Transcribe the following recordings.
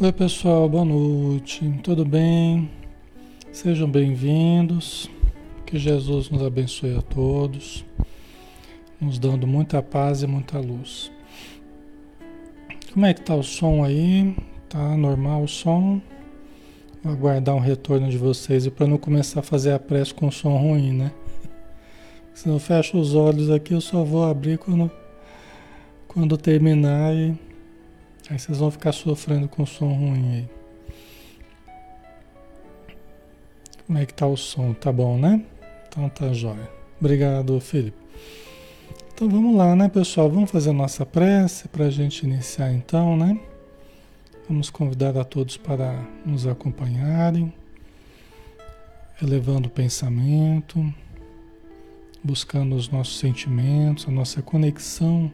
Oi, pessoal, boa noite. Tudo bem? Sejam bem-vindos. Que Jesus nos abençoe a todos, nos dando muita paz e muita luz. Como é que tá o som aí? Tá normal o som? Vou aguardar um retorno de vocês e para não começar a fazer a prece com som ruim, né? Se eu fecho os olhos aqui, eu só vou abrir quando, quando terminar e Aí vocês vão ficar sofrendo com som ruim aí. Como é que tá o som? Tá bom, né? Então tá jóia. Obrigado, Felipe. Então vamos lá, né, pessoal? Vamos fazer a nossa prece para a gente iniciar então, né? Vamos convidar a todos para nos acompanharem, elevando o pensamento, buscando os nossos sentimentos, a nossa conexão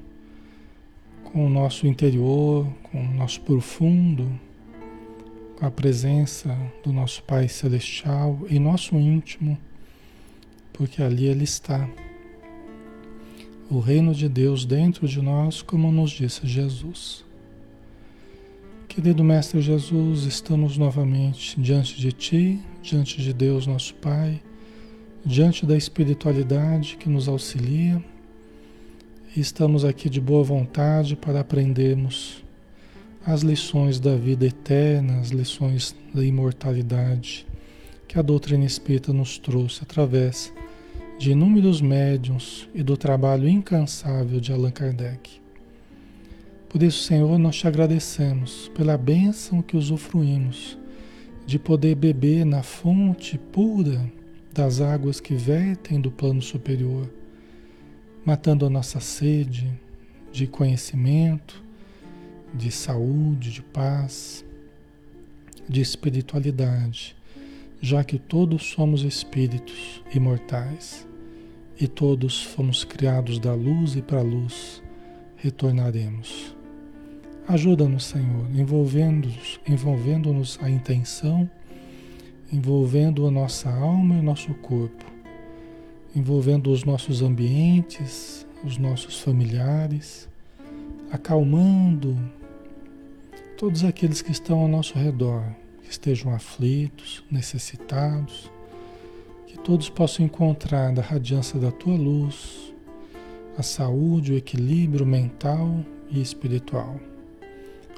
com o nosso interior, com o nosso profundo, com a presença do nosso Pai Celestial em nosso íntimo, porque ali Ele está. O reino de Deus dentro de nós, como nos disse Jesus. Querido Mestre Jesus, estamos novamente diante de Ti, diante de Deus, nosso Pai, diante da espiritualidade que nos auxilia estamos aqui de boa vontade para aprendermos as lições da vida eterna, as lições da imortalidade que a doutrina espírita nos trouxe através de inúmeros médiums e do trabalho incansável de Allan Kardec. Por isso, Senhor, nós te agradecemos pela bênção que usufruímos de poder beber na fonte pura das águas que vertem do plano superior matando a nossa sede de conhecimento, de saúde, de paz, de espiritualidade, já que todos somos espíritos imortais e todos fomos criados da luz e para a luz retornaremos. Ajuda-nos, Senhor, envolvendo-nos envolvendo a intenção, envolvendo a nossa alma e o nosso corpo envolvendo os nossos ambientes, os nossos familiares, acalmando todos aqueles que estão ao nosso redor, que estejam aflitos, necessitados, que todos possam encontrar da radiância da tua luz a saúde, o equilíbrio mental e espiritual.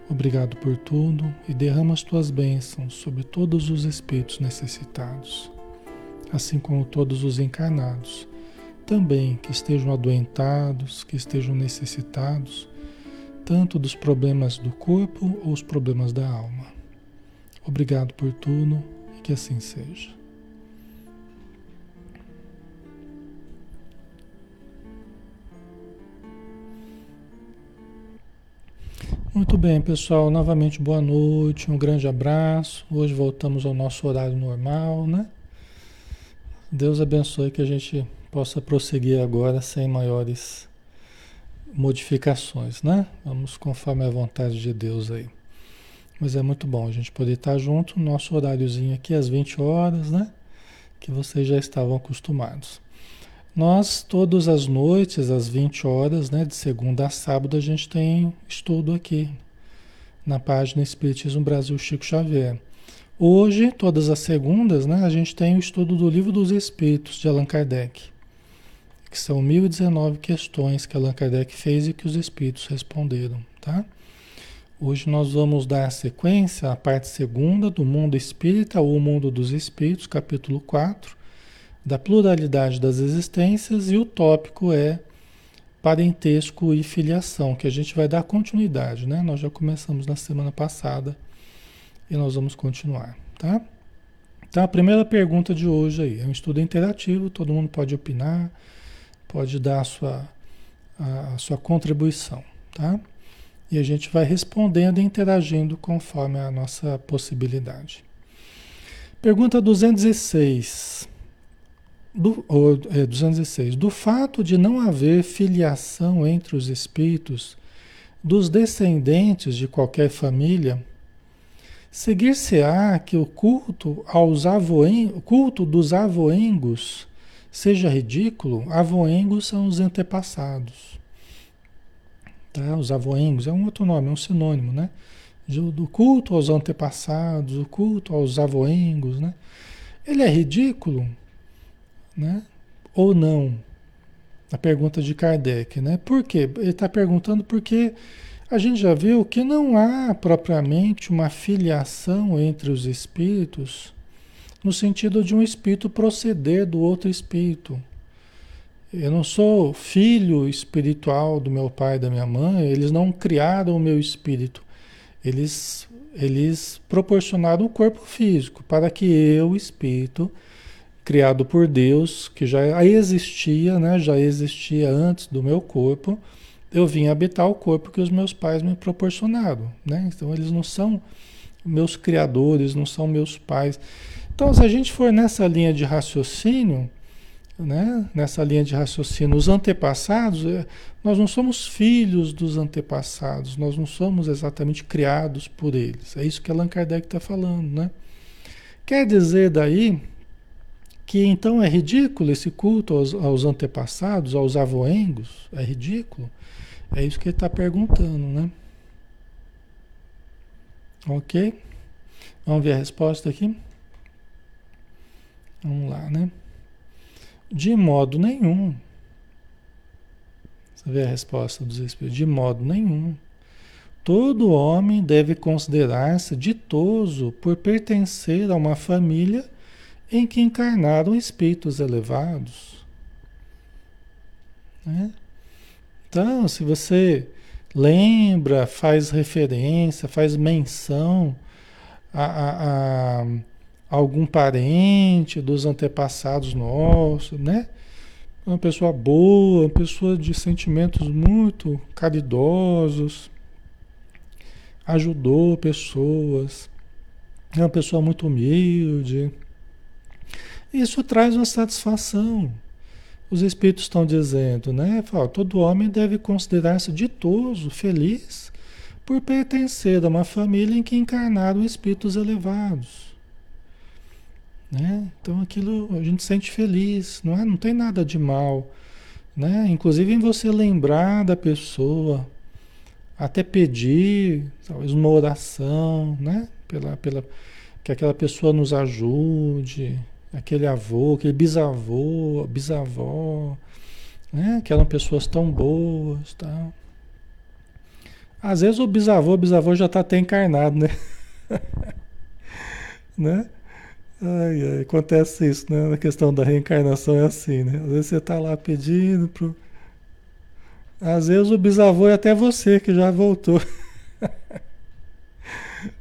Obrigado por tudo e derrama as tuas bênçãos sobre todos os espíritos necessitados assim como todos os encarnados, também que estejam adoentados, que estejam necessitados, tanto dos problemas do corpo ou os problemas da alma. Obrigado por tudo e que assim seja. Muito bem, pessoal. Novamente, boa noite, um grande abraço. Hoje voltamos ao nosso horário normal, né? Deus abençoe que a gente possa prosseguir agora sem maiores modificações, né? Vamos conforme a vontade de Deus aí. Mas é muito bom a gente poder estar junto, nosso horáriozinho aqui às 20 horas, né? Que vocês já estavam acostumados. Nós, todas as noites, às 20 horas, né? De segunda a sábado, a gente tem estudo aqui na página Espiritismo Brasil Chico Xavier. Hoje, todas as segundas, né, a gente tem o estudo do Livro dos Espíritos de Allan Kardec, que são 1019 questões que Allan Kardec fez e que os espíritos responderam, tá? Hoje nós vamos dar sequência à parte segunda do Mundo Espírita ou Mundo dos Espíritos, capítulo 4, da pluralidade das existências, e o tópico é parentesco e filiação, que a gente vai dar continuidade, né? Nós já começamos na semana passada e nós vamos continuar, tá? Então a primeira pergunta de hoje aí, é um estudo interativo, todo mundo pode opinar, pode dar a sua, a, a sua contribuição, tá? E a gente vai respondendo e interagindo conforme a nossa possibilidade. Pergunta 216. Do, ou, é, 216. Do fato de não haver filiação entre os espíritos dos descendentes de qualquer família, Seguir-se-á que o culto aos avoen, o culto dos avoengos seja ridículo? Avoengos são os antepassados. Tá? Os avoengos é um outro nome, é um sinônimo, né? do culto aos antepassados, o culto aos avoengos, né? Ele é ridículo, né? Ou não? A pergunta de Kardec, né? Por quê? Ele está perguntando porque a gente já viu que não há propriamente uma filiação entre os espíritos no sentido de um espírito proceder do outro espírito. Eu não sou filho espiritual do meu pai e da minha mãe, eles não criaram o meu espírito. Eles, eles proporcionaram o corpo físico para que eu, espírito, criado por Deus, que já existia, né, já existia antes do meu corpo, eu vim habitar o corpo que os meus pais me proporcionaram. Né? Então eles não são meus criadores, não são meus pais. Então, se a gente for nessa linha de raciocínio, né? nessa linha de raciocínio, os antepassados, é, nós não somos filhos dos antepassados, nós não somos exatamente criados por eles. É isso que Allan Kardec está falando. Né? Quer dizer daí que então é ridículo esse culto aos, aos antepassados, aos avoengos? É ridículo? É isso que ele está perguntando, né? Ok? Vamos ver a resposta aqui? Vamos lá, né? De modo nenhum. Você vê a resposta dos Espíritos? De modo nenhum. Todo homem deve considerar-se ditoso por pertencer a uma família em que encarnaram espíritos elevados. Né? Então, se você lembra, faz referência, faz menção a, a, a algum parente dos antepassados nossos, né? Uma pessoa boa, uma pessoa de sentimentos muito caridosos, ajudou pessoas, é uma pessoa muito humilde. Isso traz uma satisfação. Os espíritos estão dizendo, né? Fala, todo homem deve considerar-se ditoso, feliz, por pertencer a uma família em que encarnaram espíritos elevados. Né? Então aquilo a gente sente feliz, não é? Não tem nada de mal, né? Inclusive em você lembrar da pessoa, até pedir, talvez uma oração, né? Pela, pela que aquela pessoa nos ajude, aquele avô, aquele bisavô, bisavó, né? Que eram pessoas tão boas, tal. Às vezes o bisavô, o bisavô já está até encarnado, né? né? Ai, ai, acontece isso, né? Na questão da reencarnação é assim, né? Às vezes você está lá pedindo pro. Às vezes o bisavô é até você que já voltou.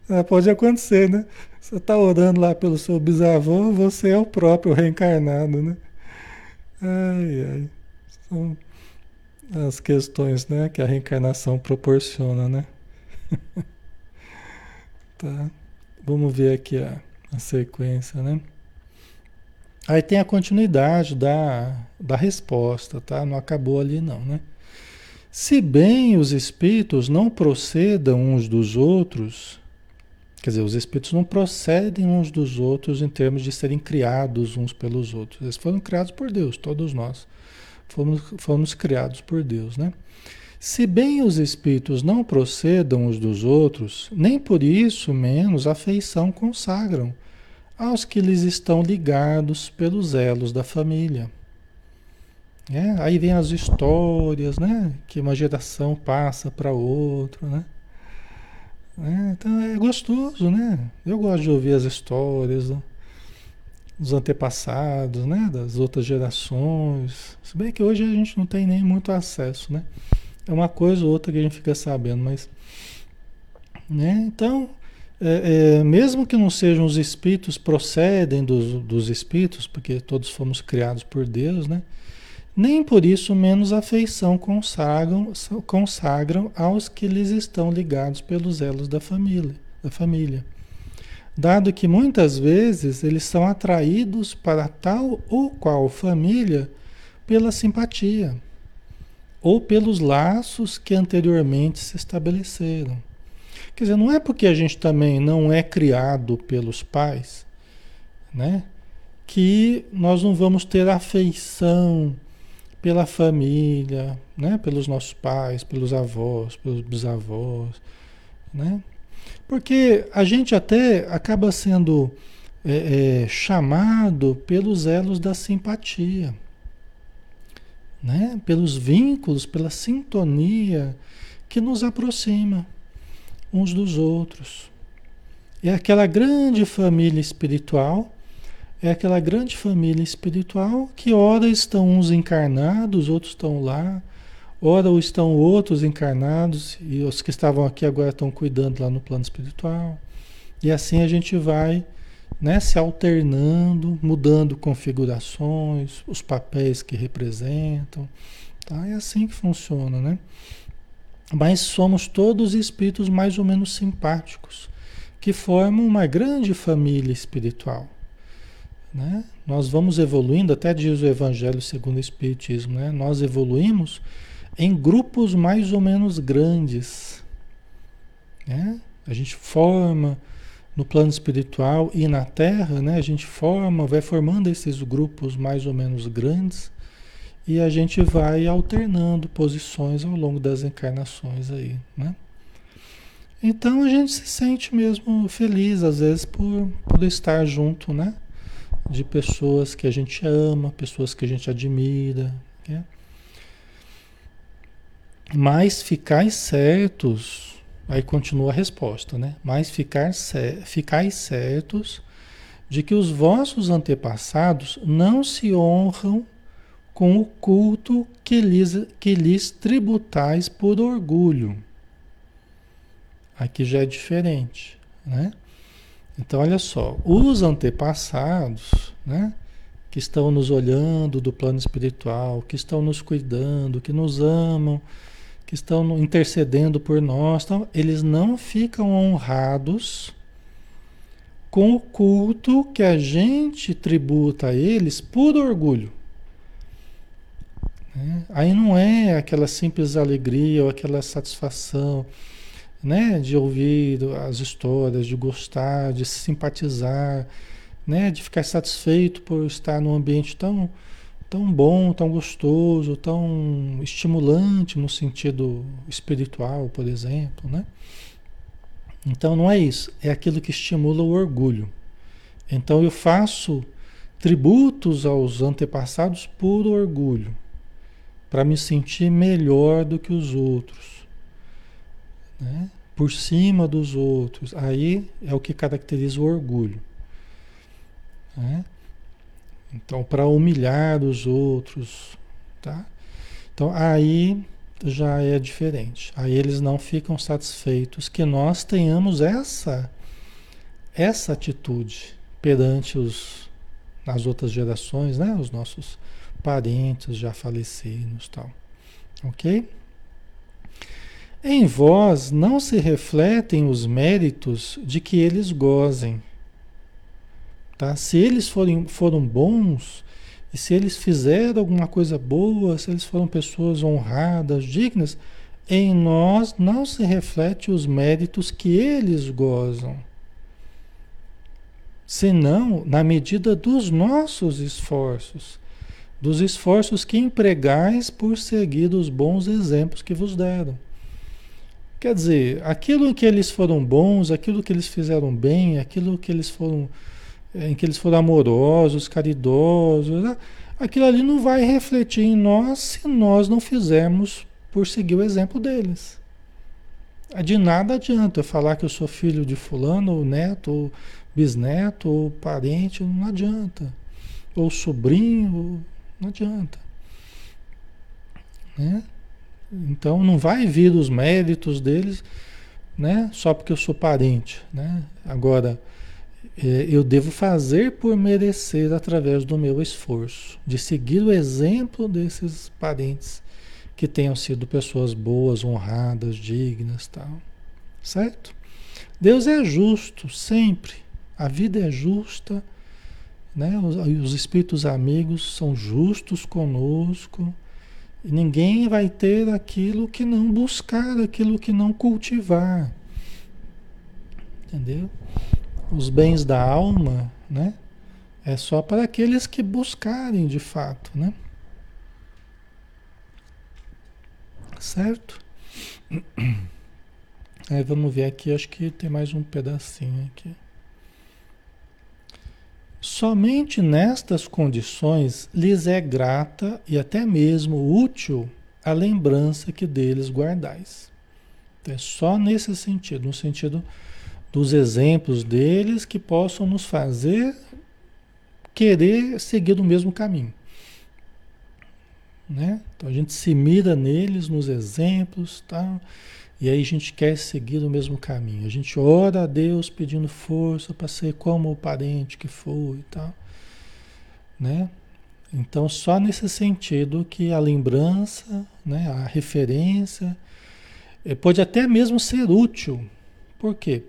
Ah, pode acontecer, né? Você está orando lá pelo seu bisavô, você é o próprio reencarnado, né? Ai, ai. São as questões, né, que a reencarnação proporciona, né? tá. Vamos ver aqui a a sequência, né? Aí tem a continuidade da, da resposta, tá? Não acabou ali não, né? Se bem os espíritos não procedam uns dos outros, quer dizer, os espíritos não procedem uns dos outros em termos de serem criados uns pelos outros. Eles foram criados por Deus, todos nós. Fomos, fomos criados por Deus, né? Se bem os espíritos não procedam uns dos outros, nem por isso menos afeição consagram aos que lhes estão ligados pelos elos da família. É, aí vem as histórias, né? Que uma geração passa para outra, né? É, então é gostoso, né? Eu gosto de ouvir as histórias do, dos antepassados, né? Das outras gerações. Se bem que hoje a gente não tem nem muito acesso, né? É uma coisa ou outra que a gente fica sabendo, mas. Né? Então, é, é, mesmo que não sejam os espíritos, procedem dos, dos espíritos, porque todos fomos criados por Deus, né? Nem por isso menos afeição consagram, consagram aos que lhes estão ligados pelos elos da família, da família. Dado que muitas vezes eles são atraídos para tal ou qual família pela simpatia ou pelos laços que anteriormente se estabeleceram. Quer dizer, não é porque a gente também não é criado pelos pais, né? Que nós não vamos ter afeição pela família, né? Pelos nossos pais, pelos avós, pelos bisavós, né? Porque a gente até acaba sendo é, é, chamado pelos elos da simpatia, né? pelos vínculos, pela sintonia que nos aproxima uns dos outros. É aquela grande família espiritual, é aquela grande família espiritual que ora estão uns encarnados, outros estão lá, ora estão outros encarnados e os que estavam aqui agora estão cuidando lá no plano espiritual. E assim a gente vai né, se alternando, mudando configurações, os papéis que representam. Tá? É assim que funciona, né? Mas somos todos espíritos mais ou menos simpáticos, que formam uma grande família espiritual. Né? Nós vamos evoluindo, até diz o Evangelho segundo o Espiritismo, né? nós evoluímos em grupos mais ou menos grandes. Né? A gente forma no plano espiritual e na Terra, né? a gente forma, vai formando esses grupos mais ou menos grandes e a gente vai alternando posições ao longo das encarnações aí, né? Então a gente se sente mesmo feliz, às vezes, por, por estar junto, né? De pessoas que a gente ama, pessoas que a gente admira. Né? Mas ficar certos, aí continua a resposta, né? Mas ficar, ficar certos de que os vossos antepassados não se honram com o culto que lhes, que lhes tributais por orgulho. Aqui já é diferente, né? Então, olha só, os antepassados, né? Que estão nos olhando do plano espiritual, que estão nos cuidando, que nos amam, que estão intercedendo por nós, então, eles não ficam honrados com o culto que a gente tributa a eles por orgulho. Né? Aí não é aquela simples alegria ou aquela satisfação né? de ouvir as histórias, de gostar, de simpatizar, né? de ficar satisfeito por estar num ambiente tão, tão bom, tão gostoso, tão estimulante no sentido espiritual, por exemplo. Né? Então não é isso, é aquilo que estimula o orgulho. Então eu faço tributos aos antepassados por orgulho para me sentir melhor do que os outros, né? Por cima dos outros. Aí é o que caracteriza o orgulho. Né? Então, para humilhar os outros, tá? Então, aí já é diferente. Aí eles não ficam satisfeitos que nós tenhamos essa essa atitude perante os nas outras gerações, né? Os nossos parentes já falecidos tal. Ok? Em vós não se refletem os méritos de que eles gozem. Tá? Se eles forem, foram bons, e se eles fizeram alguma coisa boa, se eles foram pessoas honradas, dignas, em nós não se reflete os méritos que eles gozam. Senão, na medida dos nossos esforços dos esforços que empregais por seguir os bons exemplos que vos deram. Quer dizer, aquilo que eles foram bons, aquilo que eles fizeram bem, aquilo que eles foram em que eles foram amorosos, caridosos, né? aquilo ali não vai refletir em nós se nós não fizermos por seguir o exemplo deles. De nada adianta eu falar que eu sou filho de fulano, ou neto, ou bisneto, ou parente, não adianta. Ou sobrinho, não adianta. Né? Então não vai vir os méritos deles né? só porque eu sou parente. Né? Agora, é, eu devo fazer por merecer através do meu esforço, de seguir o exemplo desses parentes que tenham sido pessoas boas, honradas, dignas, tal. Certo? Deus é justo sempre. A vida é justa né? Os, os espíritos amigos são justos conosco. Ninguém vai ter aquilo que não buscar, aquilo que não cultivar. Entendeu? Os bens da alma, né? É só para aqueles que buscarem de fato, né? Certo? Aí vamos ver aqui, acho que tem mais um pedacinho aqui. Somente nestas condições lhes é grata e até mesmo útil a lembrança que deles guardais. É só nesse sentido, no sentido dos exemplos deles que possam nos fazer querer seguir o mesmo caminho. Né? Então a gente se mira neles, nos exemplos, tá? E aí a gente quer seguir o mesmo caminho. A gente ora a Deus pedindo força para ser como o parente que foi e tal. Né? Então, só nesse sentido que a lembrança, né, a referência, eh, pode até mesmo ser útil. Por quê?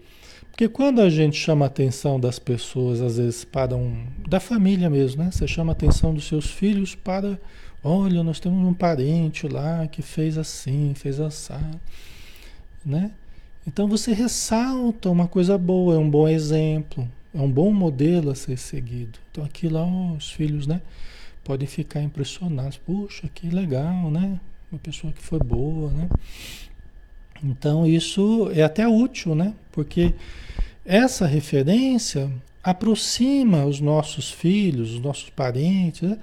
Porque quando a gente chama a atenção das pessoas, às vezes para um. da família mesmo, né? Você chama a atenção dos seus filhos para. Olha, nós temos um parente lá que fez assim, fez assado, né? Então você ressalta uma coisa boa, é um bom exemplo, é um bom modelo a ser seguido. Então aqui lá os filhos, né? Podem ficar impressionados. Puxa, que legal, né? Uma pessoa que foi boa, né? Então isso é até útil, né? Porque essa referência aproxima os nossos filhos, os nossos parentes, né?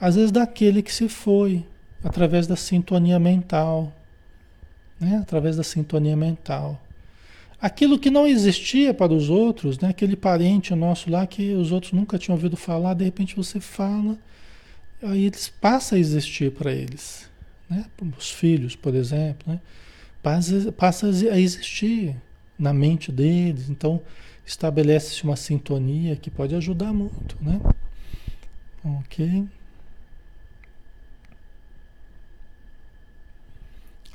às vezes daquele que se foi, através da sintonia mental, né? através da sintonia mental. Aquilo que não existia para os outros, né? aquele parente nosso lá que os outros nunca tinham ouvido falar, de repente você fala, aí eles passa a existir para eles. Né? Os filhos, por exemplo, né? passa, passa a existir na mente deles. Então, estabelece-se uma sintonia que pode ajudar muito, né? Ok.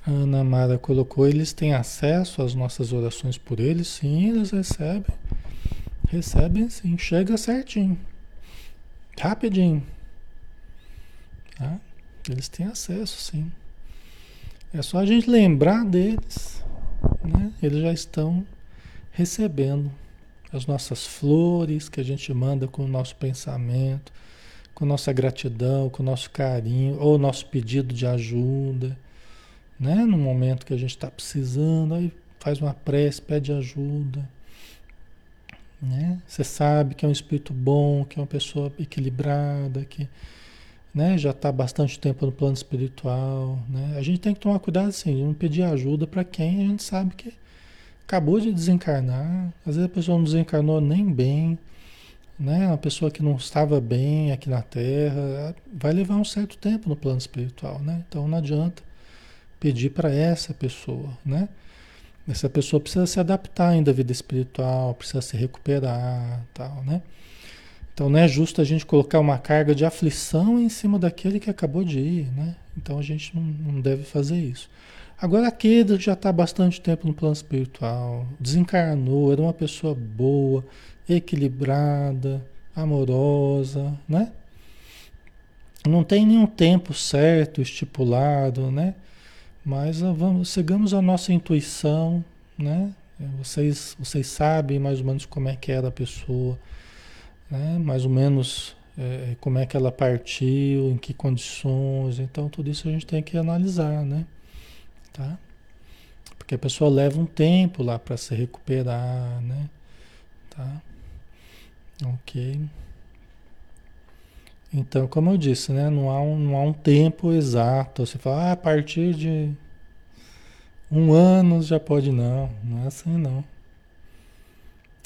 Ana Mara colocou, eles têm acesso às nossas orações por eles? Sim, eles recebem. Recebem sim, chega certinho. Rapidinho. Tá? Eles têm acesso, sim. É só a gente lembrar deles né? Eles já estão recebendo as nossas flores que a gente manda com o nosso pensamento, com nossa gratidão, com o nosso carinho, ou nosso pedido de ajuda, né? No momento que a gente está precisando, aí faz uma prece, pede ajuda. Né? Você sabe que é um espírito bom, que é uma pessoa equilibrada, que né, já está bastante tempo no plano espiritual. Né? A gente tem que tomar cuidado assim, de não pedir ajuda para quem a gente sabe que acabou de desencarnar. Às vezes a pessoa não desencarnou nem bem, né? Uma pessoa que não estava bem aqui na Terra vai levar um certo tempo no plano espiritual, né? Então não adianta pedir para essa pessoa, né? Essa pessoa precisa se adaptar ainda à vida espiritual, precisa se recuperar, tal, né? Então não é justo a gente colocar uma carga de aflição em cima daquele que acabou de ir, né? Então a gente não, deve fazer isso. Agora aquele já está bastante tempo no plano espiritual, desencarnou, era uma pessoa boa, equilibrada, amorosa, né? Não tem nenhum tempo certo, estipulado, né? Mas ah, vamos, seguimos a nossa intuição, né? Vocês, vocês sabem mais ou menos como é que era a pessoa né? mais ou menos é, como é que ela partiu, em que condições, então tudo isso a gente tem que analisar, né? Tá? Porque a pessoa leva um tempo lá para se recuperar, né? Tá? Ok. Então, como eu disse, né? Não há um, não há um tempo exato. Você fala, ah, a partir de um ano já pode. Não, não é assim não.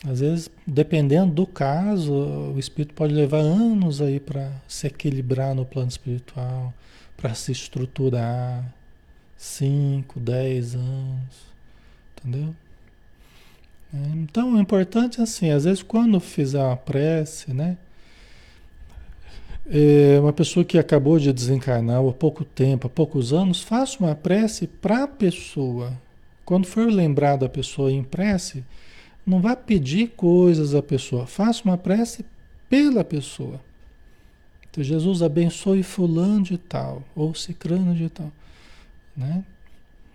Às vezes, dependendo do caso, o espírito pode levar anos aí para se equilibrar no plano espiritual, para se estruturar. 5, 10 anos. Entendeu? Então, o importante é assim, às vezes quando fizer uma prece, né? É uma pessoa que acabou de desencarnar há pouco tempo, há poucos anos, faça uma prece para a pessoa. Quando for lembrado a pessoa em prece, não vá pedir coisas à pessoa, faça uma prece pela pessoa. Então, Jesus abençoe fulano de tal, ou cicrano de tal, né?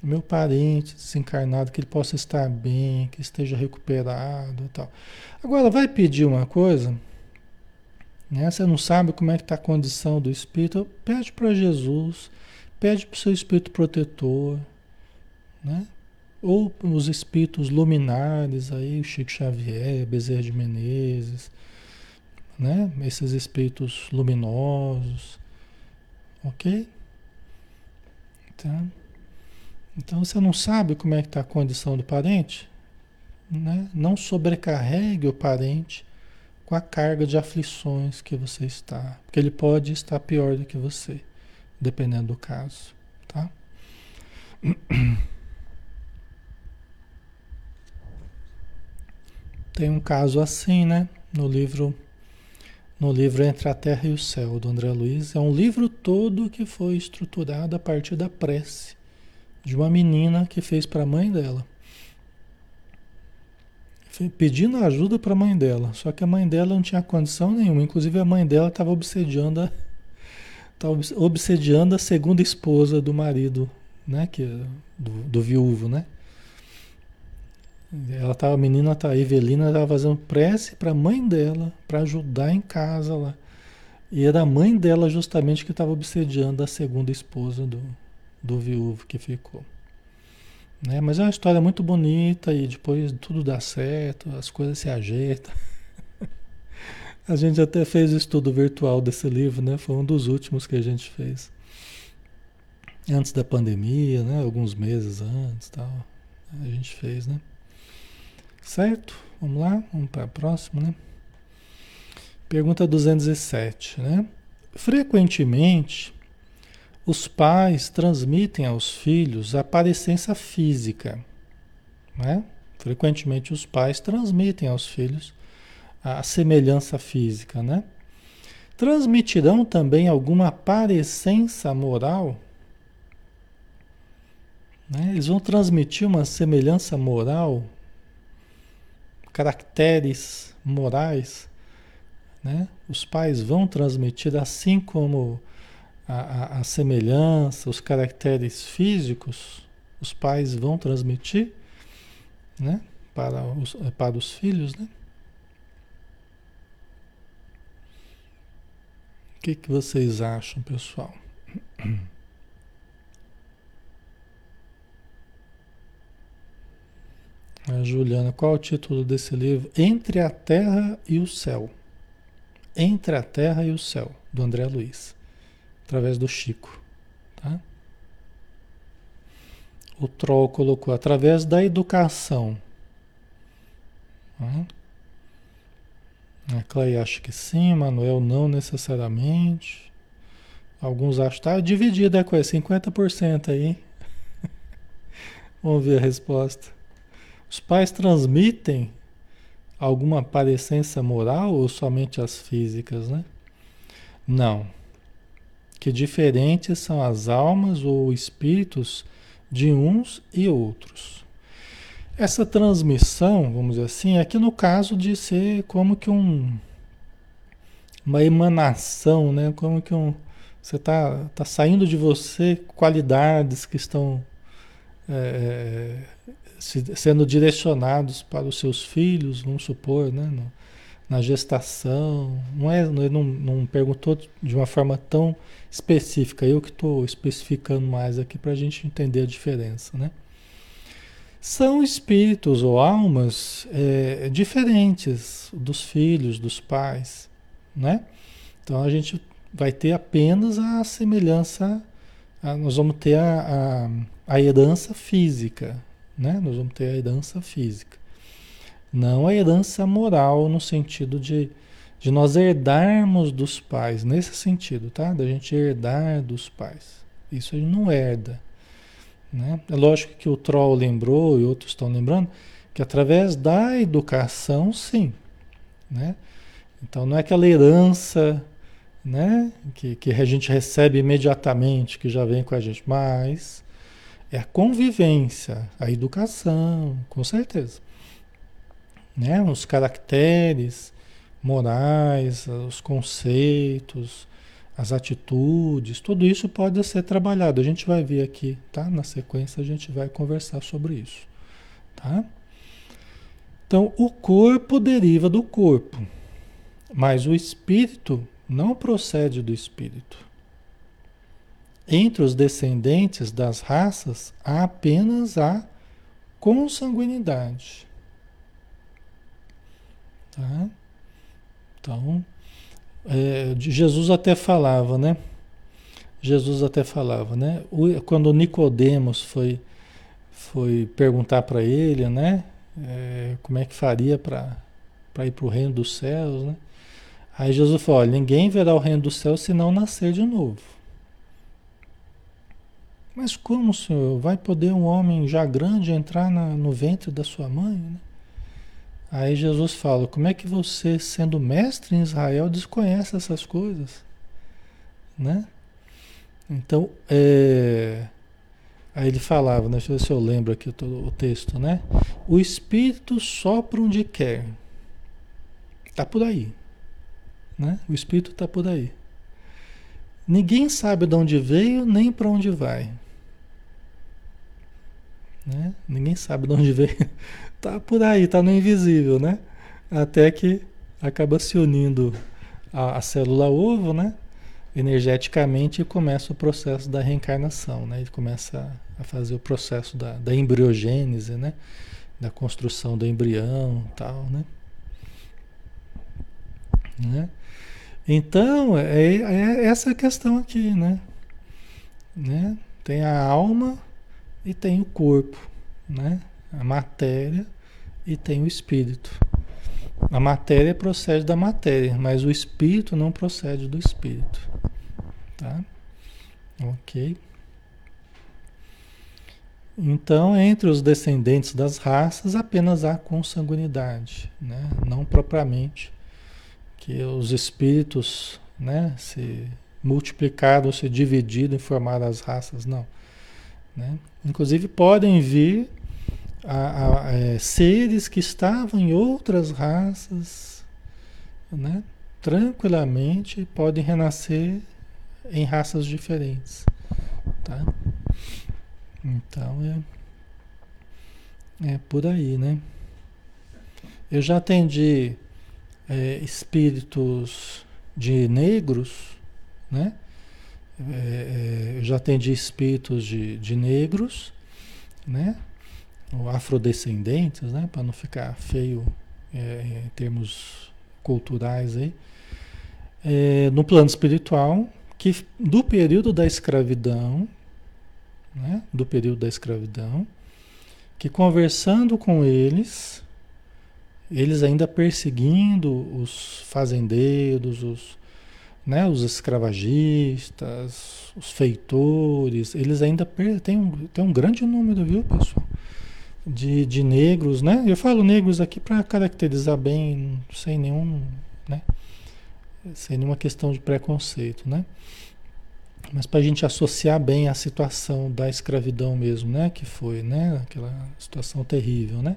Meu parente desencarnado, que ele possa estar bem, que esteja recuperado e tal. Agora, vai pedir uma coisa, né? Você não sabe como é que está a condição do espírito, pede para Jesus, pede para o seu espírito protetor, né? Ou os espíritos luminares aí, Chico Xavier, Bezerra de Menezes, né? Esses espíritos luminosos, ok? Tá? Então você não sabe como é que está a condição do parente, né? Não sobrecarregue o parente com a carga de aflições que você está, porque ele pode estar pior do que você, dependendo do caso, tá? Tem um caso assim, né? No livro no livro Entre a Terra e o Céu, do André Luiz. É um livro todo que foi estruturado a partir da prece de uma menina que fez para a mãe dela. Pedindo ajuda para a mãe dela. Só que a mãe dela não tinha condição nenhuma. Inclusive a mãe dela estava obsediando a, tava obsediando a segunda esposa do marido, né? Que, do, do viúvo, né? Ela tava, a menina, tá, a Evelina, estava fazendo prece para a mãe dela, para ajudar em casa lá. E era a mãe dela justamente que estava obsediando a segunda esposa do, do viúvo que ficou. Né? Mas é uma história muito bonita e depois tudo dá certo, as coisas se ajeitam. a gente até fez o estudo virtual desse livro, né? Foi um dos últimos que a gente fez. Antes da pandemia, né? Alguns meses antes tal. A gente fez, né? Certo? Vamos lá, vamos para a próxima, né? Pergunta 207, né? Frequentemente, os pais transmitem aos filhos a parecência física, né? Frequentemente os pais transmitem aos filhos a semelhança física, né? Transmitirão também alguma parecência moral? Né? Eles vão transmitir uma semelhança moral caracteres morais, né? Os pais vão transmitir, assim como a, a, a semelhança, os caracteres físicos, os pais vão transmitir, né? Para os, para os filhos, né? O que, que vocês acham, pessoal? A Juliana, qual é o título desse livro? Entre a Terra e o Céu. Entre a Terra e o Céu, do André Luiz, através do Chico. Tá? O Troll colocou através da educação. Tá? A Clay acha que sim, Manuel não necessariamente. Alguns acham que está dividida a coisa, 50% aí. Vamos ver a resposta. Os pais transmitem alguma parecência moral ou somente as físicas, né? Não. Que diferentes são as almas ou espíritos de uns e outros. Essa transmissão, vamos dizer assim, é aqui no caso de ser como que um uma emanação, né? Como que um você está tá saindo de você qualidades que estão é, sendo direcionados para os seus filhos, vamos supor, né? No, na gestação. Não é, não, não perguntou de uma forma tão específica. Eu que estou especificando mais aqui para a gente entender a diferença, né? São espíritos ou almas é, diferentes dos filhos, dos pais, né? Então a gente vai ter apenas a semelhança, a, nós vamos ter a, a, a herança física, né? Nós vamos ter a herança física. Não a herança moral no sentido de, de nós herdarmos dos pais, nesse sentido, tá? Da gente herdar dos pais. Isso a gente não herda. Né? É lógico que o Troll lembrou e outros estão lembrando que através da educação, sim. Né? Então não é aquela herança né? que, que a gente recebe imediatamente, que já vem com a gente, mas é a convivência, a educação, com certeza. Né? Os caracteres morais, os conceitos, as atitudes, tudo isso pode ser trabalhado. A gente vai ver aqui, tá? Na sequência a gente vai conversar sobre isso, tá? Então, o corpo deriva do corpo, mas o espírito não procede do espírito. Entre os descendentes das raças há apenas a consanguinidade. Tá? Então, é, Jesus até falava, né? Jesus até falava, né? Quando Nicodemos foi, foi perguntar para ele, né? É, como é que faria para ir para o reino dos céus, né? Aí Jesus falou: olha, ninguém verá o reino dos céus se não nascer de novo. Mas como, Senhor? Vai poder um homem já grande entrar na, no ventre da sua mãe? Né? Aí Jesus fala: como é que você, sendo mestre em Israel, desconhece essas coisas? Né? Então, é... aí ele falava, né? deixa eu ver se eu lembro aqui o, texto, né? O Espírito sopra onde quer. Está por aí. Né? O Espírito está por aí. Ninguém sabe de onde veio nem para onde vai. Né? Ninguém sabe de onde veio. Tá por aí, tá no invisível, né? Até que acaba se unindo a, a célula ovo, né? Energeticamente começa o processo da reencarnação, né? Ele começa a fazer o processo da, da embriogênese, né? Da construção do embrião, tal, né? né? Então, é, é essa questão aqui, né? né? Tem a alma e tem o corpo, né? A matéria e tem o espírito. A matéria procede da matéria, mas o espírito não procede do espírito. Tá? Ok. Então, entre os descendentes das raças, apenas há consanguinidade, né? não propriamente que os espíritos né, se multiplicaram, se dividiram e formaram as raças, não. Né? Inclusive podem vir a, a, é, seres que estavam em outras raças, né? tranquilamente podem renascer em raças diferentes. Tá? Então é, é por aí, né? Eu já atendi é, espíritos de negros, né? É, é, eu já atendi espíritos de, de negros, né? Ou afrodescendentes, né? Para não ficar feio é, em termos culturais aí. É, no plano espiritual, que do período da escravidão, né? Do período da escravidão, que conversando com eles, eles ainda perseguindo os fazendeiros, os, né, os escravagistas, os feitores, eles ainda têm um, tem um grande número, viu, pessoal? De, de negros, né? Eu falo negros aqui para caracterizar bem, sem nenhum, né? Sem nenhuma questão de preconceito, né? Mas para a gente associar bem a situação da escravidão mesmo, né? Que foi, né? Aquela situação terrível, né?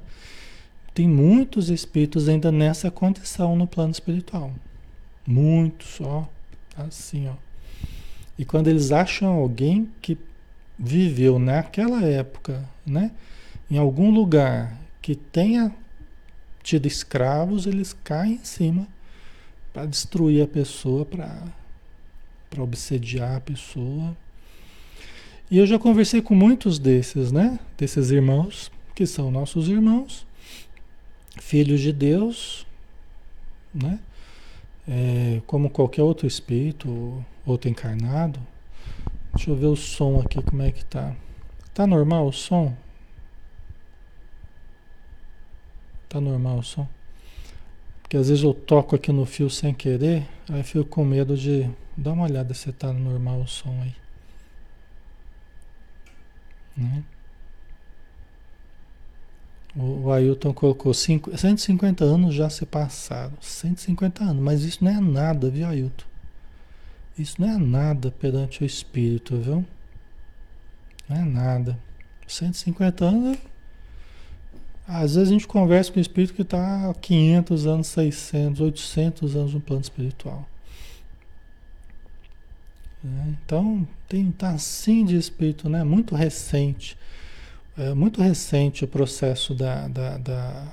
Tem muitos espíritos ainda nessa condição no plano espiritual. Muitos, ó. Assim, ó. E quando eles acham alguém que viveu naquela época, né? Em algum lugar que tenha tido escravos, eles caem em cima para destruir a pessoa, para obsediar a pessoa. E eu já conversei com muitos desses, né? Desses irmãos, que são nossos irmãos, filhos de Deus, né? É, como qualquer outro espírito, outro encarnado. Deixa eu ver o som aqui, como é que tá. Tá normal o som? Tá normal o som? Porque às vezes eu toco aqui no fio sem querer, aí fico com medo de. Dá uma olhada se tá normal o som aí. Né? O, Ailton colocou cinco, 150 anos já se passaram. 150 anos, mas isso não é nada, viu, Ailton? Isso não é nada perante o espírito, viu? Não é nada. 150 anos. Às vezes a gente conversa com o espírito que está há 500 anos, 600, 800 anos no plano espiritual. É, então, tem tá assim de espírito, né? Muito recente é muito recente o processo da, da, da,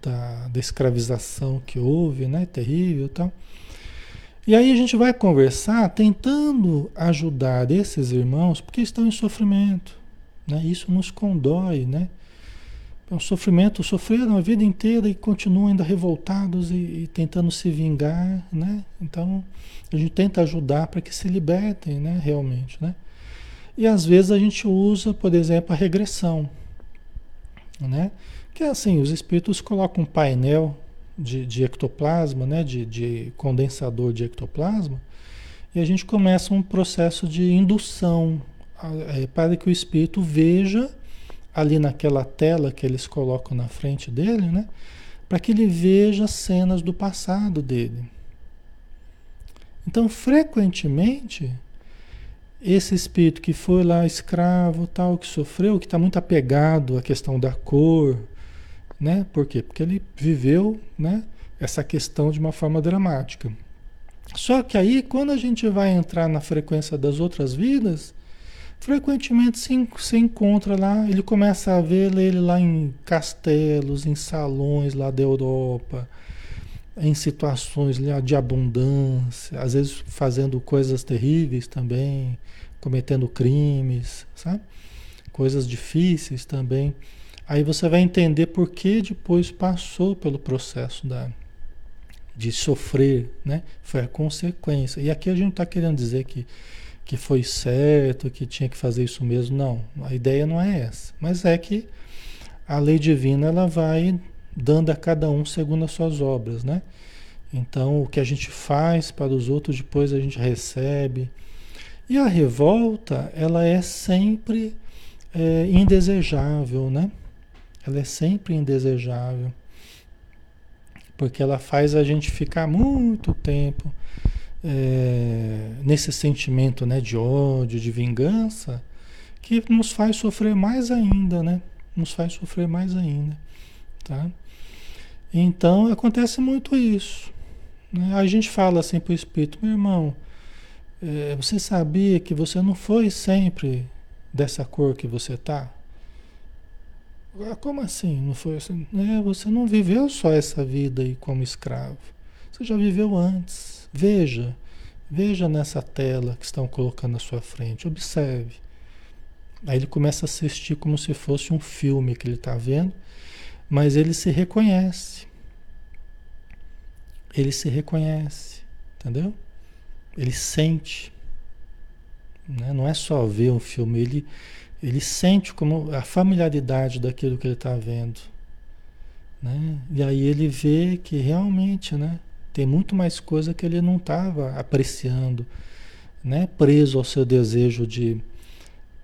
da, da escravização que houve, né? Terrível e tal. E aí a gente vai conversar tentando ajudar esses irmãos porque estão em sofrimento. Né? Isso nos condói, né? É um sofrimento, sofreram a vida inteira e continuam ainda revoltados e, e, tentando se vingar, né? Então a gente tenta ajudar para que se libertem, né? Realmente, né? E às vezes a gente usa, por exemplo, a regressão, né? Que é assim, os espíritos colocam um painel de, de ectoplasma, né? De, de condensador de ectoplasma e a gente começa um processo de indução é, para que o espírito veja ali naquela tela que eles colocam na frente dele, né? Para que ele veja cenas do passado dele. Então, frequentemente, esse espírito que foi lá escravo, tal, que sofreu, que está muito apegado à questão da cor, né? Por quê? Porque ele viveu, né? Essa questão de uma forma dramática. Só que aí, quando a gente vai entrar na frequência das outras vidas, frequentemente se, se encontra lá, ele começa a ver ele lá em castelos, em salões lá da Europa, em situações de abundância, às vezes fazendo coisas terríveis também, cometendo crimes, sabe? Coisas difíceis também. Aí você vai entender por que depois passou pelo processo da, de sofrer, né? Foi a consequência. E aqui a gente está querendo dizer que que foi certo, que tinha que fazer isso mesmo. Não, a ideia não é essa. Mas é que a lei divina ela vai dando a cada um segundo as suas obras, né? Então, o que a gente faz para os outros, depois a gente recebe. E a revolta, ela é sempre é, indesejável, né? Ela é sempre indesejável. Porque ela faz a gente ficar muito tempo é, nesse sentimento né, de ódio, de vingança, que nos faz sofrer mais ainda, né? Nos faz sofrer mais ainda, tá? Então acontece muito isso. Né? A gente fala assim para o espírito, meu irmão, é, você sabia que você não foi sempre dessa cor que você tá? Ah, como assim? Não foi assim? É, você não viveu só essa vida aí como escravo. Você já viveu antes. Veja, veja nessa tela que estão colocando à sua frente, observe. Aí ele começa a assistir como se fosse um filme que ele está vendo, mas ele se reconhece. Ele se reconhece, entendeu? Ele sente. Né? Não é só ver um filme, ele, ele sente como a familiaridade daquilo que ele está vendo. Né? E aí ele vê que realmente, né? Tem muito mais coisa que ele não estava apreciando, né? Preso ao seu desejo de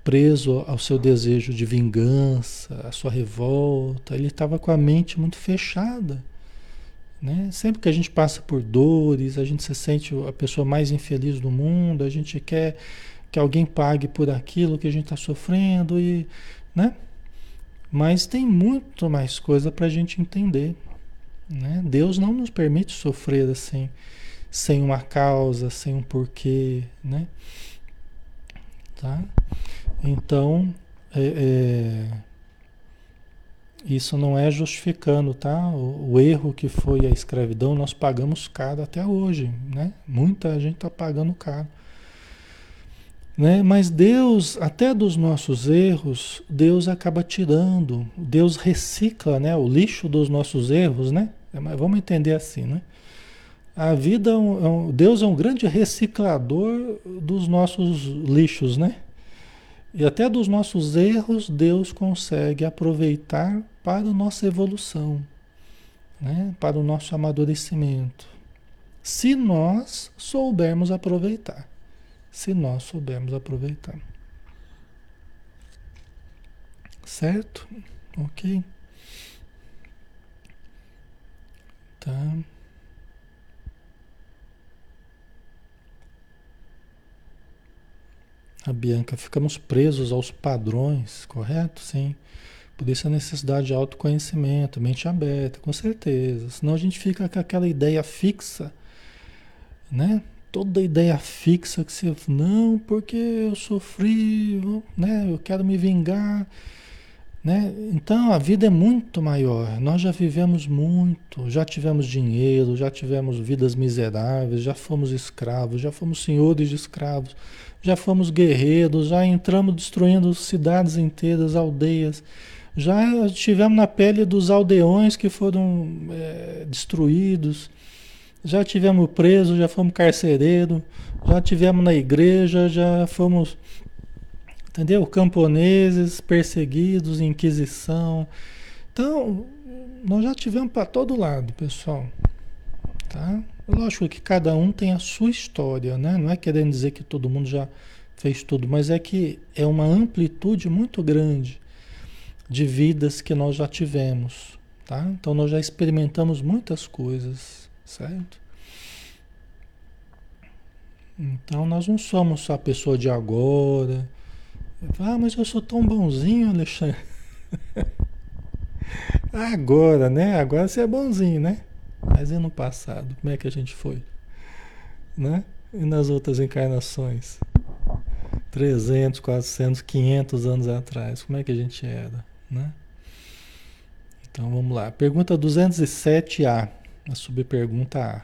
preso ao seu desejo de vingança, a sua revolta, ele estava com a mente muito fechada. Né? Sempre que a gente passa por dores, a gente se sente a pessoa mais infeliz do mundo, a gente quer que alguém pague por aquilo que a gente está sofrendo, e, né? mas tem muito mais coisa para a gente entender. Né? Deus não nos permite sofrer assim, sem uma causa, sem um porquê, né? Tá? Então, é, é, isso não é justificando, tá? O, o, erro que foi a escravidão, nós pagamos caro até hoje, né? Muita gente está pagando caro. Né? Mas Deus, até dos nossos erros, Deus acaba tirando, Deus recicla né? o lixo dos nossos erros, né? É, mas vamos entender assim, né? A vida, é um, é Deus é um grande reciclador dos nossos lixos, né? E até dos nossos erros, Deus consegue aproveitar para a nossa evolução, né? para o nosso amadurecimento. Se nós soubermos aproveitar. Se nós soubermos aproveitar. Certo? Ok. Tá? A Bianca, ficamos presos aos padrões, correto? Sim. Por isso a necessidade de autoconhecimento, mente aberta, com certeza. Senão a gente fica com aquela ideia fixa, né? Toda ideia fixa que você, não, porque eu sofri, né? Eu quero me vingar. Né? Então a vida é muito maior. Nós já vivemos muito, já tivemos dinheiro, já tivemos vidas miseráveis, já fomos escravos, já fomos senhores de escravos, já fomos guerreiros, já entramos destruindo cidades inteiras, aldeias, Já tivemos na pele dos aldeões que foram é, destruídos. Já tivemos presos, já fomos carcereiro, já tivemos na igreja, já fomos, entendeu? Camponeses perseguidos, inquisição. Então, nós já tivemos para todo lado, pessoal. Tá? Lógico que cada um tem a sua história, né? Não é querendo dizer que todo mundo já fez tudo, mas é que é uma amplitude muito grande de vidas que nós já tivemos, tá? Então nós já experimentamos muitas coisas, certo? Então nós não somos só a pessoa de agora. Ah, mas eu sou tão bonzinho, Alexandre. agora, né? Agora você é bonzinho, né? Mas e no passado? Como é que a gente foi? Né? E nas outras encarnações? 300, 400, 500 anos atrás, como é que a gente era? Né? Então vamos lá. Pergunta 207A, a subpergunta A.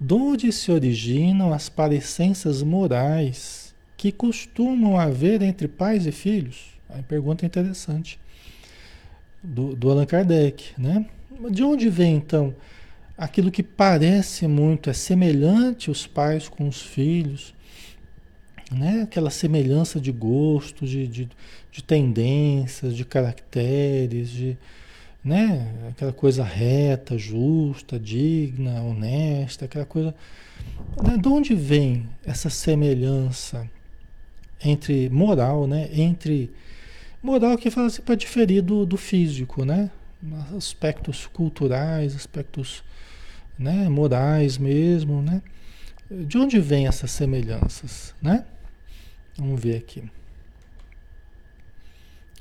De onde se originam as parecências morais que costumam haver entre pais e filhos? Aí pergunta interessante. Do, do Allan Kardec, né? De onde vem então aquilo que parece muito, é semelhante os pais com os filhos, né? aquela semelhança de gosto, de, de, de tendências, de caracteres, de, né? aquela coisa reta, justa, digna, honesta, aquela coisa. Né? De onde vem essa semelhança entre moral, né? entre moral que fala assim para diferir do, do físico, né? aspectos culturais, aspectos né, morais mesmo, né? De onde vêm essas semelhanças, né? Vamos ver aqui.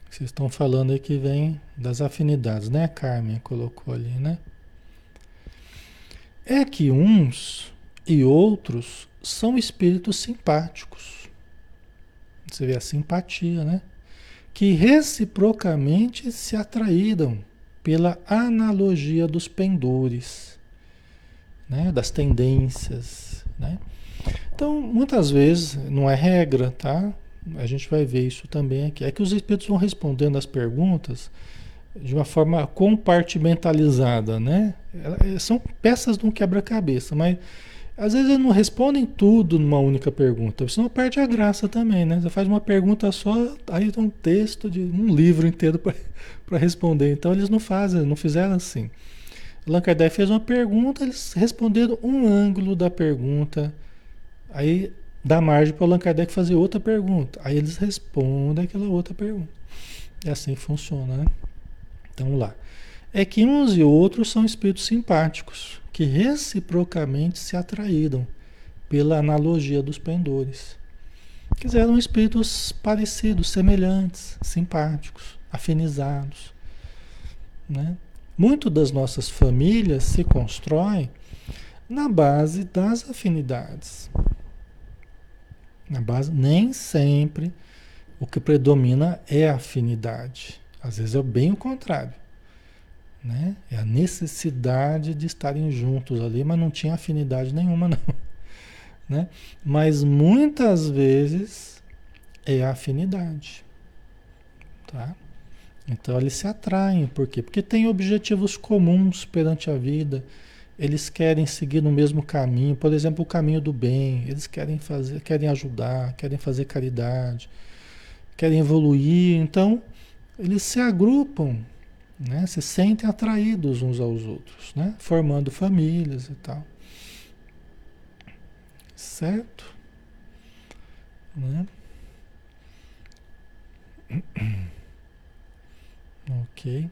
Vocês estão falando aí que vem das afinidades, né? A Carmen colocou ali, né? É que uns e outros são espíritos simpáticos. Você vê a simpatia, né? Que reciprocamente se atraíram pela analogia dos pendores né? das tendências. Né? Então, muitas vezes, não é regra, tá? A gente vai ver isso também aqui. É que os espíritos vão respondendo as perguntas de uma forma compartimentalizada, né? É, são peças de um quebra-cabeça, mas às vezes eles não respondem tudo numa única pergunta, senão perde a graça também, né? Você faz uma pergunta só, aí tem um texto de um livro inteiro para responder. Então eles não fazem, não fizeram assim. Allan Kardec fez uma pergunta, eles responderam um ângulo da pergunta. Aí dá margem para Allan Kardec fazer outra pergunta. Aí eles respondem aquela outra pergunta. É assim que funciona, né? Então vamos lá. É que uns e outros são espíritos simpáticos, que reciprocamente se atraíram pela analogia dos pendores. Quiseram espíritos parecidos, semelhantes, simpáticos, afinizados. Né? Muito das nossas famílias se constrói na base das afinidades. Na base, nem sempre o que predomina é a afinidade. Às vezes é bem o contrário. Né? É a necessidade de estarem juntos ali, mas não tinha afinidade nenhuma, não. Né? Mas muitas vezes é a afinidade. Tá? Então eles se atraem, por quê? Porque têm objetivos comuns perante a vida. Eles querem seguir no mesmo caminho, por exemplo, o caminho do bem. Eles querem fazer, querem ajudar, querem fazer caridade, querem evoluir. Então, eles se agrupam, né? Se sentem atraídos uns aos outros, né? Formando famílias e tal. Certo? Né? Ok.